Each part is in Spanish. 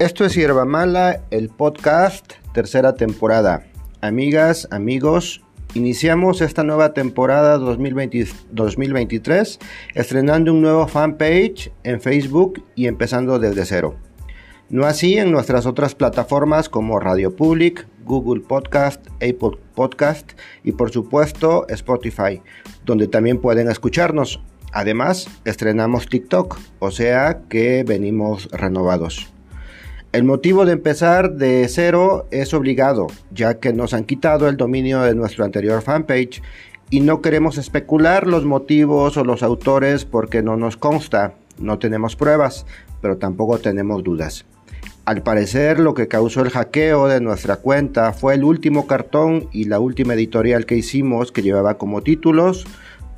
Esto es Hierba Mala, el podcast, tercera temporada. Amigas, amigos, iniciamos esta nueva temporada 2023 estrenando un nuevo fanpage en Facebook y empezando desde cero. No así en nuestras otras plataformas como Radio Public, Google Podcast, Apple Podcast y por supuesto Spotify, donde también pueden escucharnos. Además, estrenamos TikTok, o sea que venimos renovados. El motivo de empezar de cero es obligado, ya que nos han quitado el dominio de nuestro anterior fanpage y no queremos especular los motivos o los autores porque no nos consta, no tenemos pruebas, pero tampoco tenemos dudas. Al parecer lo que causó el hackeo de nuestra cuenta fue el último cartón y la última editorial que hicimos que llevaba como títulos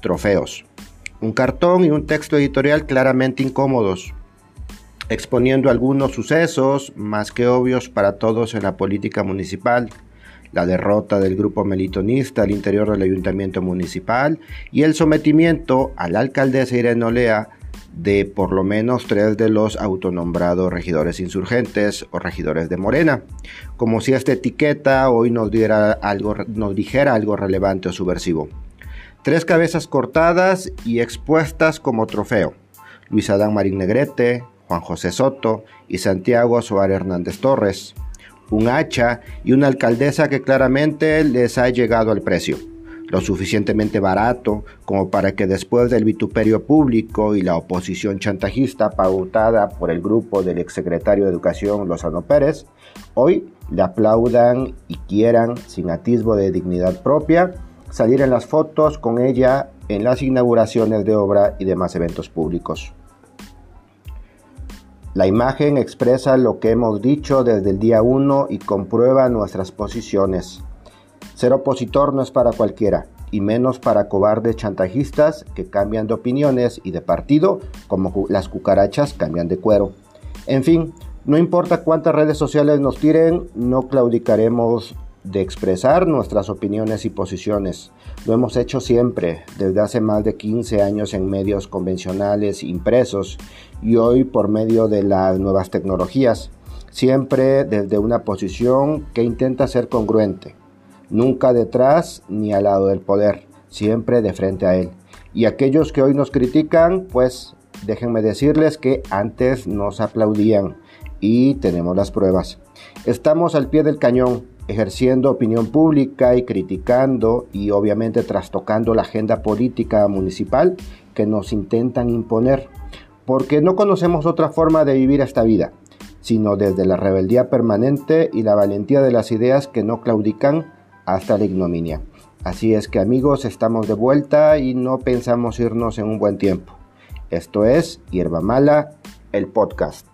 Trofeos. Un cartón y un texto editorial claramente incómodos, exponiendo algunos sucesos más que obvios para todos en la política municipal, la derrota del grupo melitonista al interior del ayuntamiento municipal y el sometimiento a la alcaldesa Irene Olea de por lo menos tres de los autonombrados regidores insurgentes o regidores de Morena, como si esta etiqueta hoy nos, diera algo, nos dijera algo relevante o subversivo. Tres cabezas cortadas y expuestas como trofeo. Luis Adán Marín Negrete, Juan José Soto y Santiago Suárez Hernández Torres, un hacha y una alcaldesa que claramente les ha llegado al precio, lo suficientemente barato como para que después del vituperio público y la oposición chantajista pautada por el grupo del exsecretario de Educación Lozano Pérez, hoy le aplaudan y quieran, sin atisbo de dignidad propia, salir en las fotos con ella en las inauguraciones de obra y demás eventos públicos. La imagen expresa lo que hemos dicho desde el día 1 y comprueba nuestras posiciones. Ser opositor no es para cualquiera, y menos para cobardes chantajistas que cambian de opiniones y de partido como las cucarachas cambian de cuero. En fin, no importa cuántas redes sociales nos tiren, no claudicaremos de expresar nuestras opiniones y posiciones. Lo hemos hecho siempre, desde hace más de 15 años en medios convencionales impresos y hoy por medio de las nuevas tecnologías, siempre desde una posición que intenta ser congruente, nunca detrás ni al lado del poder, siempre de frente a él. Y aquellos que hoy nos critican, pues déjenme decirles que antes nos aplaudían y tenemos las pruebas. Estamos al pie del cañón ejerciendo opinión pública y criticando y obviamente trastocando la agenda política municipal que nos intentan imponer, porque no conocemos otra forma de vivir esta vida, sino desde la rebeldía permanente y la valentía de las ideas que no claudican hasta la ignominia. Así es que amigos, estamos de vuelta y no pensamos irnos en un buen tiempo. Esto es Hierba Mala, el podcast.